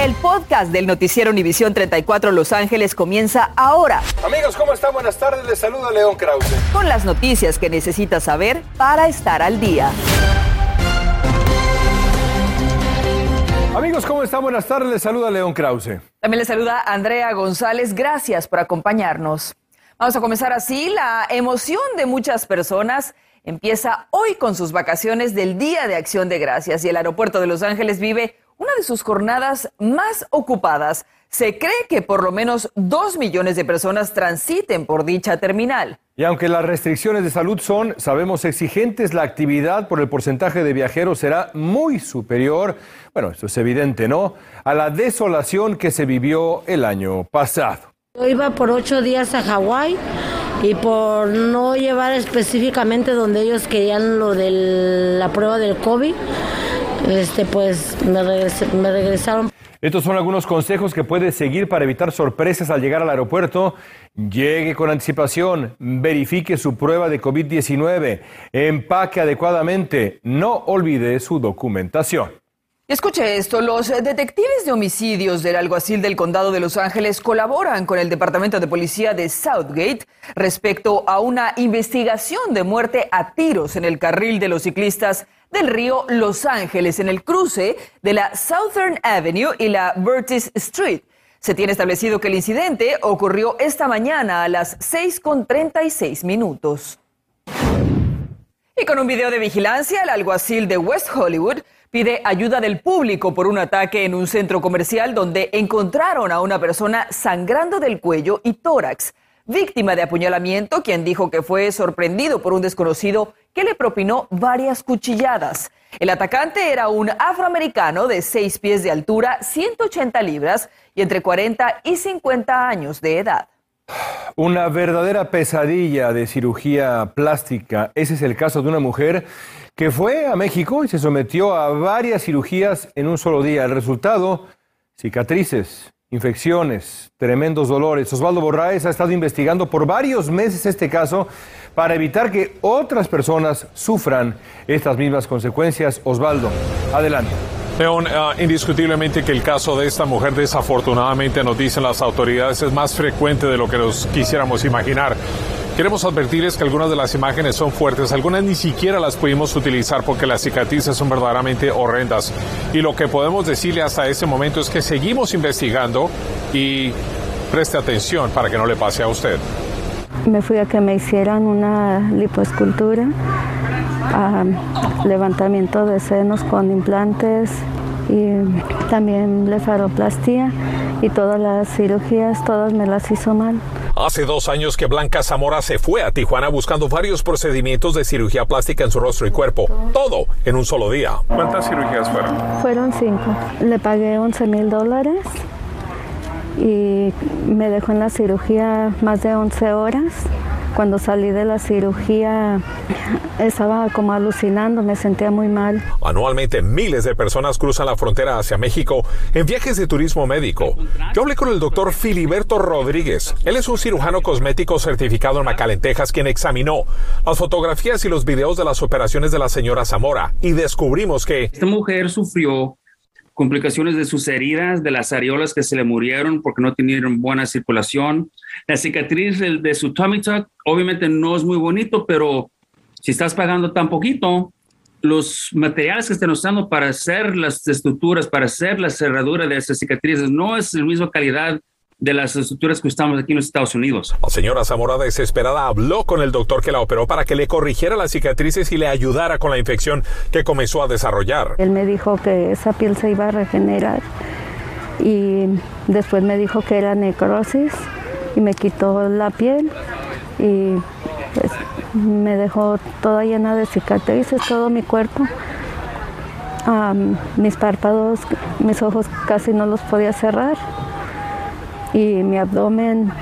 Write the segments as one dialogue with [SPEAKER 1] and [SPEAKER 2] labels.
[SPEAKER 1] El podcast del noticiero Univisión 34 Los Ángeles comienza ahora.
[SPEAKER 2] Amigos, ¿cómo están? Buenas tardes. Les saluda León Krause.
[SPEAKER 1] Con las noticias que necesitas saber para estar al día.
[SPEAKER 2] Amigos, ¿cómo están? Buenas tardes. Les saluda León Krause.
[SPEAKER 1] También les saluda Andrea González. Gracias por acompañarnos. Vamos a comenzar así. La emoción de muchas personas empieza hoy con sus vacaciones del Día de Acción de Gracias y el aeropuerto de Los Ángeles vive una de sus jornadas más ocupadas. Se cree que por lo menos dos millones de personas transiten por dicha terminal.
[SPEAKER 2] Y aunque las restricciones de salud son, sabemos, exigentes, la actividad por el porcentaje de viajeros será muy superior, bueno, esto es evidente, ¿no?, a la desolación que se vivió el año pasado.
[SPEAKER 3] Yo iba por ocho días a Hawái y por no llevar específicamente donde ellos querían lo de la prueba del COVID, este, pues me, me regresaron.
[SPEAKER 2] Estos son algunos consejos que puede seguir para evitar sorpresas al llegar al aeropuerto. Llegue con anticipación, verifique su prueba de COVID-19, empaque adecuadamente, no olvide su documentación.
[SPEAKER 1] Escuche esto, los detectives de homicidios del alguacil del condado de Los Ángeles colaboran con el Departamento de Policía de Southgate respecto a una investigación de muerte a tiros en el carril de los ciclistas del río Los Ángeles en el cruce de la Southern Avenue y la Burtis Street. Se tiene establecido que el incidente ocurrió esta mañana a las 6.36 minutos. Y con un video de vigilancia, el alguacil de West Hollywood pide ayuda del público por un ataque en un centro comercial donde encontraron a una persona sangrando del cuello y tórax, víctima de apuñalamiento, quien dijo que fue sorprendido por un desconocido que le propinó varias cuchilladas. El atacante era un afroamericano de 6 pies de altura, 180 libras y entre 40 y 50 años de edad.
[SPEAKER 2] Una verdadera pesadilla de cirugía plástica. Ese es el caso de una mujer que fue a México y se sometió a varias cirugías en un solo día. El resultado, cicatrices, infecciones, tremendos dolores. Osvaldo Borraes ha estado investigando por varios meses este caso para evitar que otras personas sufran estas mismas consecuencias. Osvaldo, adelante.
[SPEAKER 4] León, uh, indiscutiblemente que el caso de esta mujer desafortunadamente nos dicen las autoridades es más frecuente de lo que nos quisiéramos imaginar. Queremos advertirles que algunas de las imágenes son fuertes, algunas ni siquiera las pudimos utilizar porque las cicatrices son verdaderamente horrendas. Y lo que podemos decirle hasta ese momento es que seguimos investigando y preste atención para que no le pase a usted.
[SPEAKER 5] Me fui a que me hicieran una lipoescultura, levantamiento de senos con implantes y también blefaroplastia y todas las cirugías, todas me las hizo mal.
[SPEAKER 4] Hace dos años que Blanca Zamora se fue a Tijuana buscando varios procedimientos de cirugía plástica en su rostro y cuerpo. Todo en un solo día.
[SPEAKER 6] ¿Cuántas cirugías fueron?
[SPEAKER 5] Fueron cinco. Le pagué 11 mil dólares y me dejó en la cirugía más de 11 horas. Cuando salí de la cirugía estaba como alucinando, me sentía muy mal.
[SPEAKER 4] Anualmente miles de personas cruzan la frontera hacia México en viajes de turismo médico. Yo hablé con el doctor Filiberto Rodríguez. Él es un cirujano cosmético certificado en McAllen, Texas, quien examinó las fotografías y los videos de las operaciones de la señora Zamora y descubrimos que...
[SPEAKER 7] Esta mujer sufrió complicaciones de sus heridas, de las areolas que se le murieron porque no tenían buena circulación. La cicatriz de, su tummy obviamente no es muy bonito, pero si estás pagando tan poquito, los materiales que están usando para hacer las estructuras, para hacer la cerradura de esas cicatrices, no es la misma calidad de las estructuras que usamos aquí en los Estados Unidos.
[SPEAKER 4] La señora Zamora desesperada habló con el doctor que la operó para que le corrigiera las cicatrices y le ayudara con la infección que comenzó a desarrollar.
[SPEAKER 5] Él me dijo que esa piel se iba a regenerar y después me dijo que era necrosis y me quitó la piel y pues me dejó toda llena de cicatrices, todo mi cuerpo. mis párpados, mis ojos casi no los podía cerrar y mi abdomen,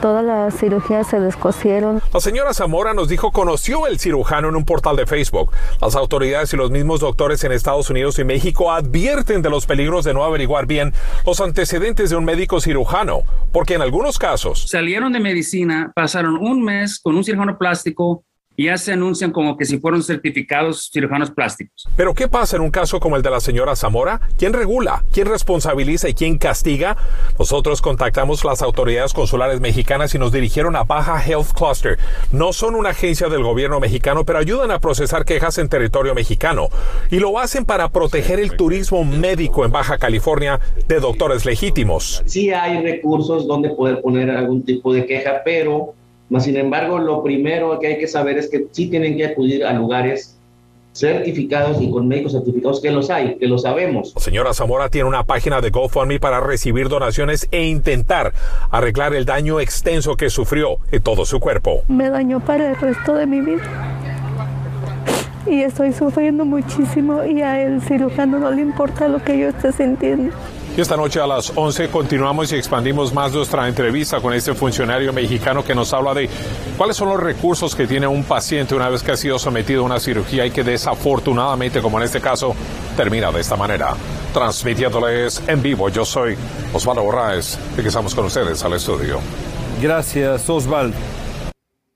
[SPEAKER 5] todas las cirugías se descosieron.
[SPEAKER 4] La señora Zamora nos dijo conoció el cirujano en un portal de Facebook. Las autoridades y los mismos doctores en Estados Unidos y México advierten de los peligros de no averiguar bien los antecedentes de un médico cirujano, porque en algunos casos
[SPEAKER 7] salieron de medicina, pasaron un mes con un cirujano plástico y ya se anuncian como que si fueron certificados cirujanos plásticos.
[SPEAKER 4] Pero ¿qué pasa en un caso como el de la señora Zamora? ¿Quién regula? ¿Quién responsabiliza y quién castiga? Nosotros contactamos las autoridades consulares mexicanas y nos dirigieron a Baja Health Cluster. No son una agencia del gobierno mexicano, pero ayudan a procesar quejas en territorio mexicano. Y lo hacen para proteger el turismo médico en Baja California de doctores legítimos.
[SPEAKER 6] Sí hay recursos donde poder poner algún tipo de queja, pero sin embargo, lo primero que hay que saber es que sí tienen que acudir a lugares certificados y con médicos certificados que los hay, que lo sabemos.
[SPEAKER 4] señora Zamora tiene una página de GoFundMe para recibir donaciones e intentar arreglar el daño extenso que sufrió en todo su cuerpo.
[SPEAKER 5] Me dañó para el resto de mi vida. Y estoy sufriendo muchísimo y a el cirujano no le importa lo que yo esté sintiendo.
[SPEAKER 4] Y esta noche a las 11 continuamos y expandimos más nuestra entrevista con este funcionario mexicano que nos habla de cuáles son los recursos que tiene un paciente una vez que ha sido sometido a una cirugía y que desafortunadamente, como en este caso, termina de esta manera. Transmitiéndoles en vivo, yo soy Osvaldo Borraes y que estamos con ustedes al estudio.
[SPEAKER 2] Gracias, Osvaldo.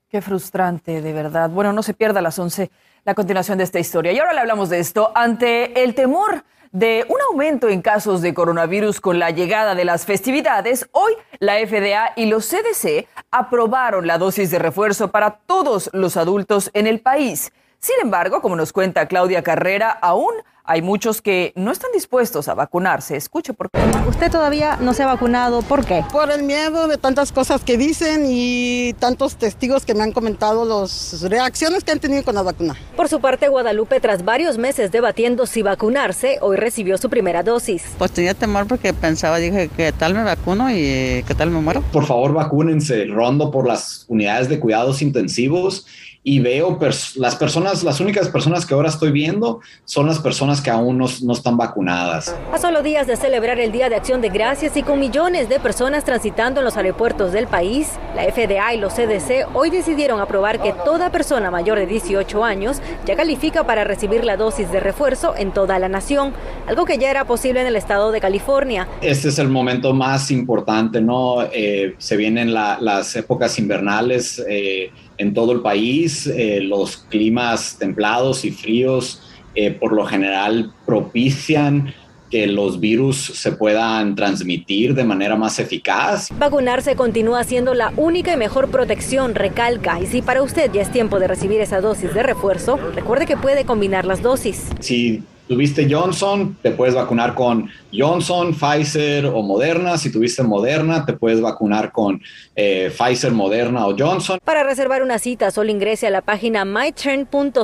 [SPEAKER 1] Qué frustrante, de verdad. Bueno, no se pierda a las 11 la continuación de esta historia. Y ahora le hablamos de esto ante el temor de un aumento en casos de coronavirus con la llegada de las festividades, hoy la FDA y los CDC aprobaron la dosis de refuerzo para todos los adultos en el país. Sin embargo, como nos cuenta Claudia Carrera, aún hay muchos que no están dispuestos a vacunarse. Escuche por qué.
[SPEAKER 8] Usted todavía no se ha vacunado. ¿Por qué?
[SPEAKER 9] Por el miedo de tantas cosas que dicen y tantos testigos que me han comentado las reacciones que han tenido con la vacuna.
[SPEAKER 8] Por su parte, Guadalupe, tras varios meses debatiendo si vacunarse, hoy recibió su primera dosis.
[SPEAKER 10] Pues tenía temor porque pensaba, dije, ¿qué tal me vacuno y qué tal me muero?
[SPEAKER 11] Por favor, vacúnense. Rondo por las unidades de cuidados intensivos y veo las personas, las únicas personas que ahora estoy viendo son las personas que aún no, no, están vacunadas.
[SPEAKER 8] A solo días de celebrar el Día de Acción de Gracias y con millones de personas transitando en los aeropuertos del país, la FDA y los CDC hoy decidieron aprobar que toda persona mayor de 18 años ya califica para recibir la dosis de refuerzo en toda la nación, algo que ya era posible en el estado de California.
[SPEAKER 11] Este es el momento más importante, ¿no? Eh, se vienen las épocas invernales. Eh, en todo el país. Eh, los climas templados y fríos eh, por lo general propician que los virus se puedan transmitir de manera más eficaz.
[SPEAKER 8] Vacunarse continúa siendo la única y mejor protección, recalca. Y si para usted ya es tiempo de recibir esa dosis de refuerzo, recuerde que puede combinar las dosis.
[SPEAKER 11] Si tuviste Johnson, te puedes vacunar con Johnson, Pfizer o Moderna. Si tuviste Moderna, te puedes vacunar con eh, Pfizer, Moderna o Johnson.
[SPEAKER 8] Para reservar una cita, solo ingrese a la página myturn.ca.gov,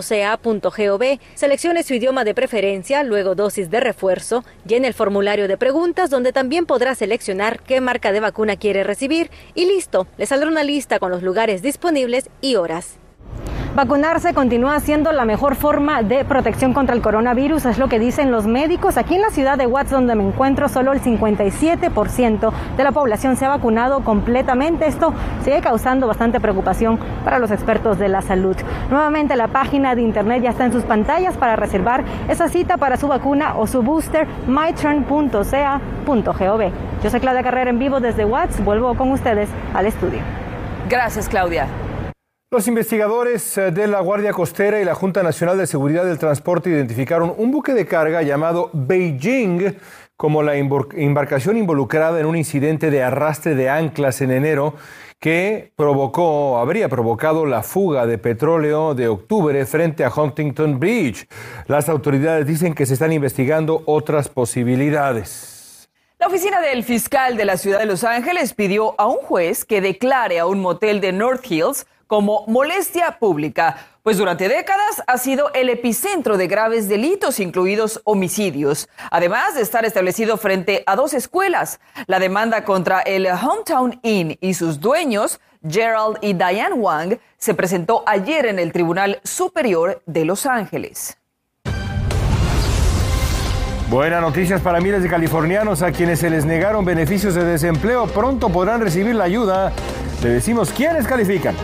[SPEAKER 8] seleccione su idioma de preferencia, luego dosis de refuerzo, llene el formulario de preguntas donde también podrá seleccionar qué marca de vacuna quiere recibir y listo, le saldrá una lista con los lugares disponibles y horas. Vacunarse continúa siendo la mejor forma de protección contra el coronavirus, es lo que dicen los médicos. Aquí en la ciudad de Watts, donde me encuentro, solo el 57% de la población se ha vacunado completamente. Esto sigue causando bastante preocupación para los expertos de la salud. Nuevamente, la página de internet ya está en sus pantallas para reservar esa cita para su vacuna o su booster, myturn.ca.gov. Yo soy Claudia Carrera en vivo desde Watts. Vuelvo con ustedes al estudio.
[SPEAKER 1] Gracias, Claudia.
[SPEAKER 2] Los investigadores eh, de la Guardia Costera y la Junta Nacional de Seguridad del Transporte identificaron un buque de carga llamado Beijing como la embarcación involucrada en un incidente de arrastre de anclas en enero que provocó, habría provocado la fuga de petróleo de octubre frente a Huntington Beach. Las autoridades dicen que se están investigando otras posibilidades.
[SPEAKER 1] La oficina del fiscal de la ciudad de Los Ángeles pidió a un juez que declare a un motel de North Hills como molestia pública, pues durante décadas ha sido el epicentro de graves delitos, incluidos homicidios, además de estar establecido frente a dos escuelas. La demanda contra el Hometown Inn y sus dueños, Gerald y Diane Wang, se presentó ayer en el Tribunal Superior de Los Ángeles.
[SPEAKER 2] Buenas noticias para miles de californianos a quienes se les negaron beneficios de desempleo. Pronto podrán recibir la ayuda. Le decimos quiénes califican.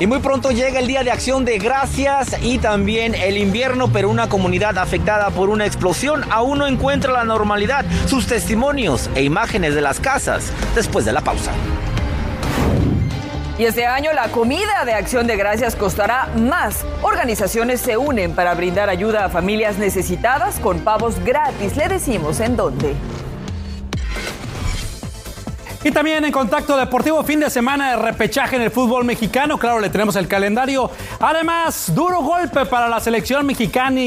[SPEAKER 12] Y muy pronto llega el Día de Acción de Gracias y también el invierno, pero una comunidad afectada por una explosión aún no encuentra la normalidad. Sus testimonios e imágenes de las casas después de la pausa.
[SPEAKER 1] Y este año la comida de acción de gracias costará más. Organizaciones se unen para brindar ayuda a familias necesitadas con pavos gratis. Le decimos en dónde.
[SPEAKER 13] Y también en Contacto Deportivo, fin de semana de repechaje en el fútbol mexicano. Claro, le tenemos el calendario. Además, duro golpe para la selección mexicana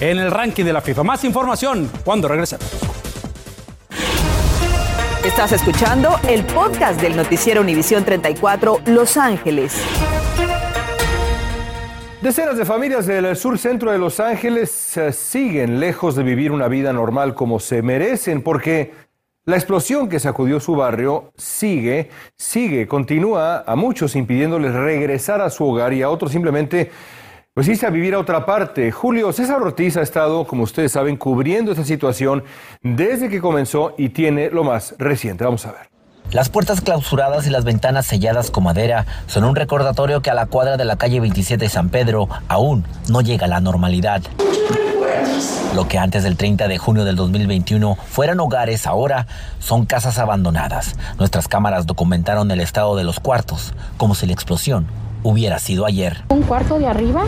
[SPEAKER 13] en el ranking de la FIFA. Más información cuando regresemos.
[SPEAKER 1] Estás escuchando el podcast del noticiero Univisión 34 Los Ángeles.
[SPEAKER 2] Decenas de familias del sur centro de Los Ángeles eh, siguen lejos de vivir una vida normal como se merecen porque la explosión que sacudió su barrio sigue, sigue, continúa a muchos impidiéndoles regresar a su hogar y a otros simplemente pues a vivir a otra parte. Julio César Ortiz ha estado, como ustedes saben, cubriendo esta situación desde que comenzó y tiene lo más reciente. Vamos a ver.
[SPEAKER 14] Las puertas clausuradas y las ventanas selladas con madera son un recordatorio que a la cuadra de la calle 27 de San Pedro aún no llega la normalidad. Lo que antes del 30 de junio del 2021 fueran hogares, ahora son casas abandonadas. Nuestras cámaras documentaron el estado de los cuartos, como si la explosión hubiera sido ayer.
[SPEAKER 15] Un cuarto de arriba,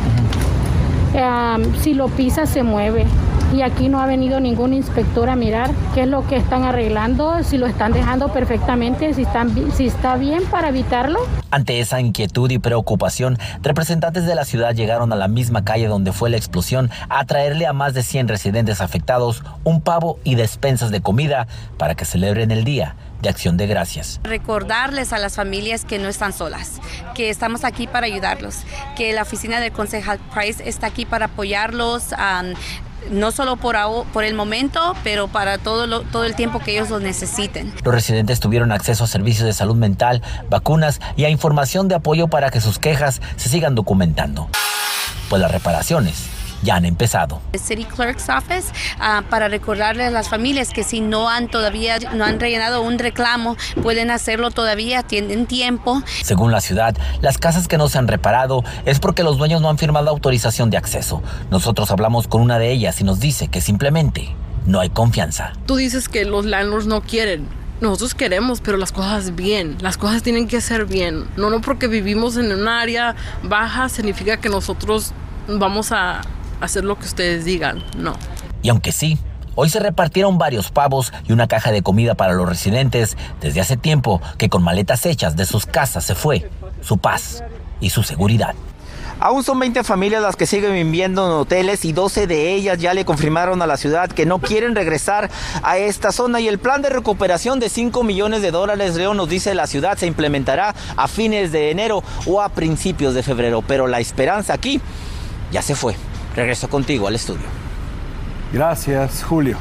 [SPEAKER 15] si lo pisa se mueve y aquí no ha venido ningún inspector a mirar qué es lo que están arreglando, si lo están dejando perfectamente, si, si está bien para evitarlo.
[SPEAKER 14] Ante esa inquietud y preocupación, representantes de la ciudad llegaron a la misma calle donde fue la explosión a traerle a más de 100 residentes afectados un pavo y despensas de comida para que celebren el día de acción de gracias.
[SPEAKER 16] Recordarles a las familias que no están solas, que estamos aquí para ayudarlos, que la oficina del concejal Price está aquí para apoyarlos. no solo por, por el momento, pero para todo, todo el tiempo que ellos lo necesiten.
[SPEAKER 14] Los residentes tuvieron acceso a servicios de salud mental, vacunas y a información de apoyo para que sus quejas se sigan documentando. Pues las reparaciones ya han empezado.
[SPEAKER 16] El City Clerk's Office uh, para recordarle a las familias que si no han todavía no han rellenado un reclamo pueden hacerlo todavía tienen tiempo.
[SPEAKER 14] Según la ciudad, las casas que no se han reparado es porque los dueños no han firmado autorización de acceso. Nosotros hablamos con una de ellas y nos dice que simplemente no hay confianza.
[SPEAKER 17] Tú dices que los landlords no quieren. Nosotros queremos, pero las cosas bien. Las cosas tienen que ser bien. No, no porque vivimos en un área baja significa que nosotros vamos a hacer lo que ustedes digan, no.
[SPEAKER 14] Y aunque sí, Hoy se repartieron varios pavos y una caja de comida para los residentes desde hace tiempo que con maletas hechas de sus casas se fue su paz y su seguridad.
[SPEAKER 12] Aún son 20 familias las que siguen viviendo en hoteles y 12 de ellas ya le confirmaron a la ciudad que no quieren regresar a esta zona y el plan de recuperación de 5 millones de dólares, Leo nos dice la ciudad, se implementará a fines de enero o a principios de febrero, pero la esperanza aquí ya se fue. Regreso contigo al estudio.
[SPEAKER 2] Gracias, Julio.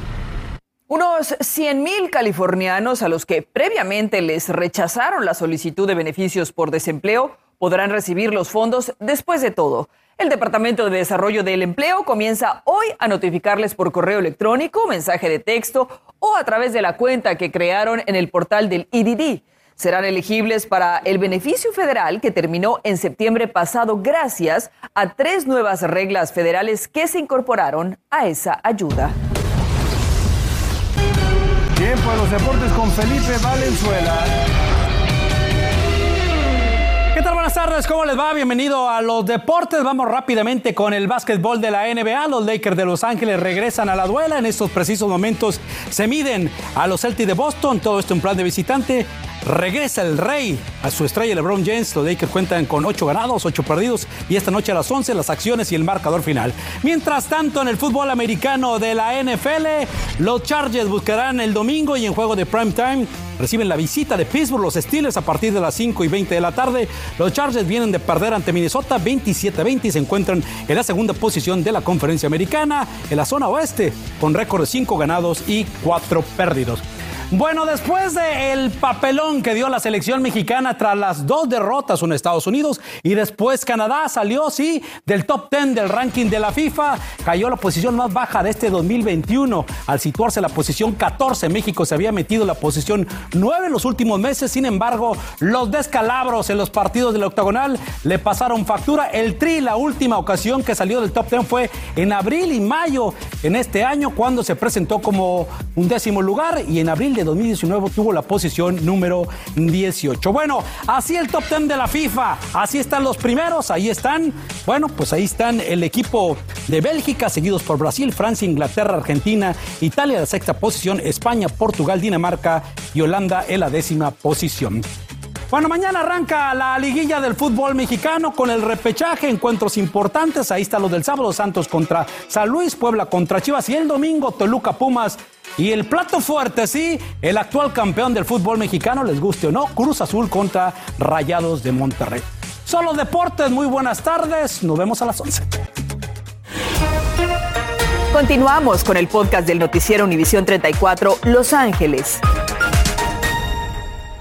[SPEAKER 1] Unos 100.000 californianos a los que previamente les rechazaron la solicitud de beneficios por desempleo podrán recibir los fondos después de todo. El Departamento de Desarrollo del Empleo comienza hoy a notificarles por correo electrónico, mensaje de texto o a través de la cuenta que crearon en el portal del IDD serán elegibles para el beneficio federal que terminó en septiembre pasado gracias a tres nuevas reglas federales que se incorporaron a esa ayuda.
[SPEAKER 2] Tiempo de los deportes con Felipe Valenzuela.
[SPEAKER 13] ¿Qué tal? Buenas tardes, ¿cómo les va? Bienvenido a los deportes. Vamos rápidamente con el básquetbol de la NBA. Los Lakers de Los Ángeles regresan a la duela. En estos precisos momentos se miden a los Celtics de Boston. Todo esto en plan de visitante. Regresa el rey a su estrella LeBron James. Los Lakers cuentan con 8 ganados, 8 perdidos y esta noche a las 11 las acciones y el marcador final. Mientras tanto, en el fútbol americano de la NFL, los Chargers buscarán el domingo y en juego de prime time reciben la visita de Pittsburgh, los Steelers a partir de las 5 y 20 de la tarde. Los Chargers vienen de perder ante Minnesota 27-20 y se encuentran en la segunda posición de la conferencia americana en la zona oeste con récord de 5 ganados y 4 perdidos. Bueno, después del papelón que dio la selección mexicana tras las dos derrotas en Estados Unidos y después Canadá salió, sí, del top 10 del ranking de la FIFA, cayó la posición más baja de este 2021. Al situarse en la posición 14, México se había metido en la posición 9 en los últimos meses. Sin embargo, los descalabros en los partidos del octagonal le pasaron factura. El Tri, la última ocasión que salió del top 10 fue en abril y mayo en este año, cuando se presentó como un décimo lugar y en abril Chile 2019 tuvo la posición número 18. Bueno, así el top 10 de la FIFA. Así están los primeros. Ahí están. Bueno, pues ahí están el equipo de Bélgica, seguidos por Brasil, Francia, Inglaterra, Argentina, Italia la sexta posición, España, Portugal, Dinamarca y Holanda en la décima posición. Bueno, mañana arranca la liguilla del fútbol mexicano con el repechaje, encuentros importantes. Ahí está lo del sábado, Santos contra San Luis, Puebla contra Chivas y el domingo Toluca Pumas. Y el plato fuerte, sí, el actual campeón del fútbol mexicano, les guste o no, Cruz Azul contra Rayados de Monterrey. Solo deportes, muy buenas tardes, nos vemos a las 11.
[SPEAKER 1] Continuamos con el podcast del noticiero Univisión 34 Los Ángeles.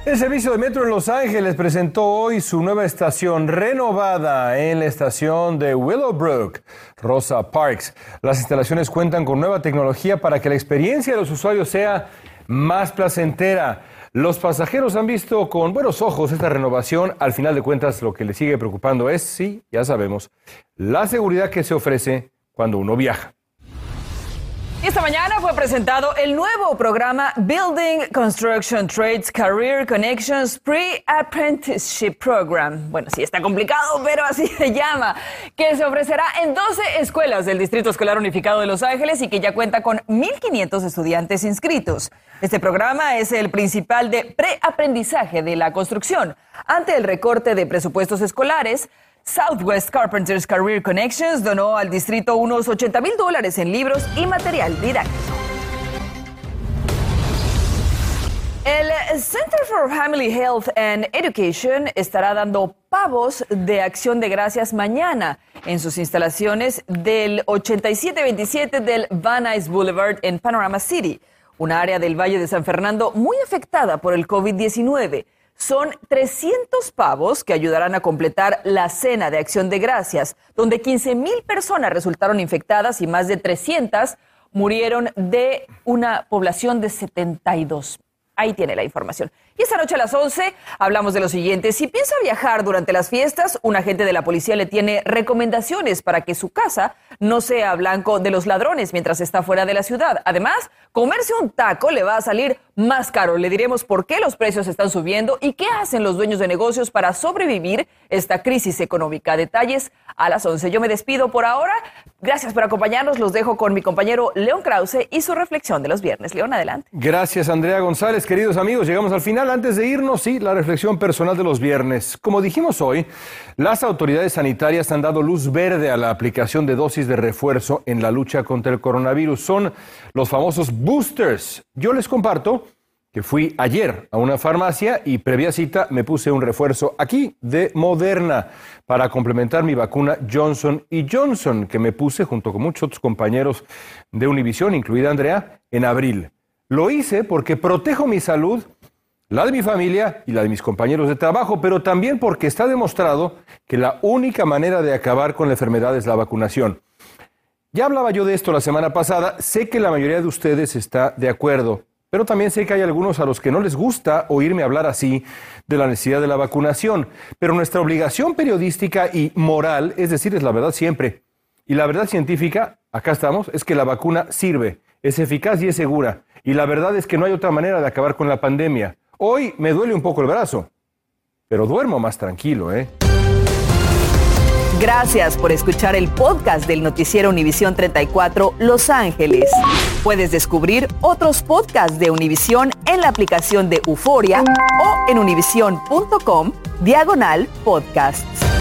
[SPEAKER 2] El servicio de metro en Los Ángeles presentó hoy su nueva estación renovada en la estación de Willowbrook, Rosa Parks. Las instalaciones cuentan con nueva tecnología para que la experiencia de los usuarios sea más placentera. Los pasajeros han visto con buenos ojos esta renovación. Al final de cuentas, lo que les sigue preocupando es, sí, ya sabemos, la seguridad que se ofrece cuando uno viaja.
[SPEAKER 1] Esta mañana fue presentado el nuevo programa Building Construction Trades Career Connections Pre-Apprenticeship Program. Bueno, sí está complicado, pero así se llama, que se ofrecerá en 12 escuelas del Distrito Escolar Unificado de Los Ángeles y que ya cuenta con 1.500 estudiantes inscritos. Este programa es el principal de preaprendizaje de la construcción. Ante el recorte de presupuestos escolares, Southwest Carpenters Career Connections donó al distrito unos 80 mil dólares en libros y material didáctico. El Center for Family Health and Education estará dando pavos de acción de gracias mañana en sus instalaciones del 8727 del Van Nuys Boulevard en Panorama City, un área del Valle de San Fernando muy afectada por el COVID-19. Son 300 pavos que ayudarán a completar la cena de acción de gracias, donde 15 mil personas resultaron infectadas y más de 300 murieron de una población de 72. Ahí tiene la información. Y esta noche a las 11 hablamos de lo siguiente. Si piensa viajar durante las fiestas, un agente de la policía le tiene recomendaciones para que su casa no sea blanco de los ladrones mientras está fuera de la ciudad. Además, comerse un taco le va a salir más caro. Le diremos por qué los precios están subiendo y qué hacen los dueños de negocios para sobrevivir esta crisis económica. Detalles a las 11. Yo me despido por ahora. Gracias por acompañarnos. Los dejo con mi compañero León Krause y su reflexión de los viernes. León, adelante.
[SPEAKER 2] Gracias, Andrea González. Queridos amigos, llegamos al Antes de irnos, sí, la reflexión personal de los viernes. Como dijimos hoy, las autoridades sanitarias han dado luz verde a la aplicación de dosis de refuerzo en la lucha contra el coronavirus. Son los famosos boosters. Yo les comparto que fui ayer a una farmacia y previa cita me puse un refuerzo aquí de Moderna para complementar mi vacuna Johnson y Johnson que me puse junto con muchos otros compañeros de Univisión, incluida Andrea, en abril. Lo hice porque protejo mi salud, la de mi familia y la de mis compañeros de trabajo, pero también porque está demostrado que la única manera de acabar con la enfermedad es la vacunación. Ya hablaba yo de esto la semana pasada, sé que la mayoría de ustedes está de acuerdo, pero también sé que hay algunos a los que no les gusta oírme hablar así de la necesidad de la vacunación. Pero nuestra obligación periodística y moral es decirles la verdad siempre. Y la verdad científica, acá estamos, es que la vacuna sirve, es eficaz y es segura. Y la verdad es que no hay otra manera de acabar con la pandemia. Hoy me duele un poco el brazo, pero duermo más tranquilo, ¿eh?
[SPEAKER 1] Gracias por escuchar el podcast del noticiero Univisión 34 Los Ángeles. Puedes descubrir otros podcasts de Univisión en la aplicación de Euforia o en univision.com diagonal podcasts.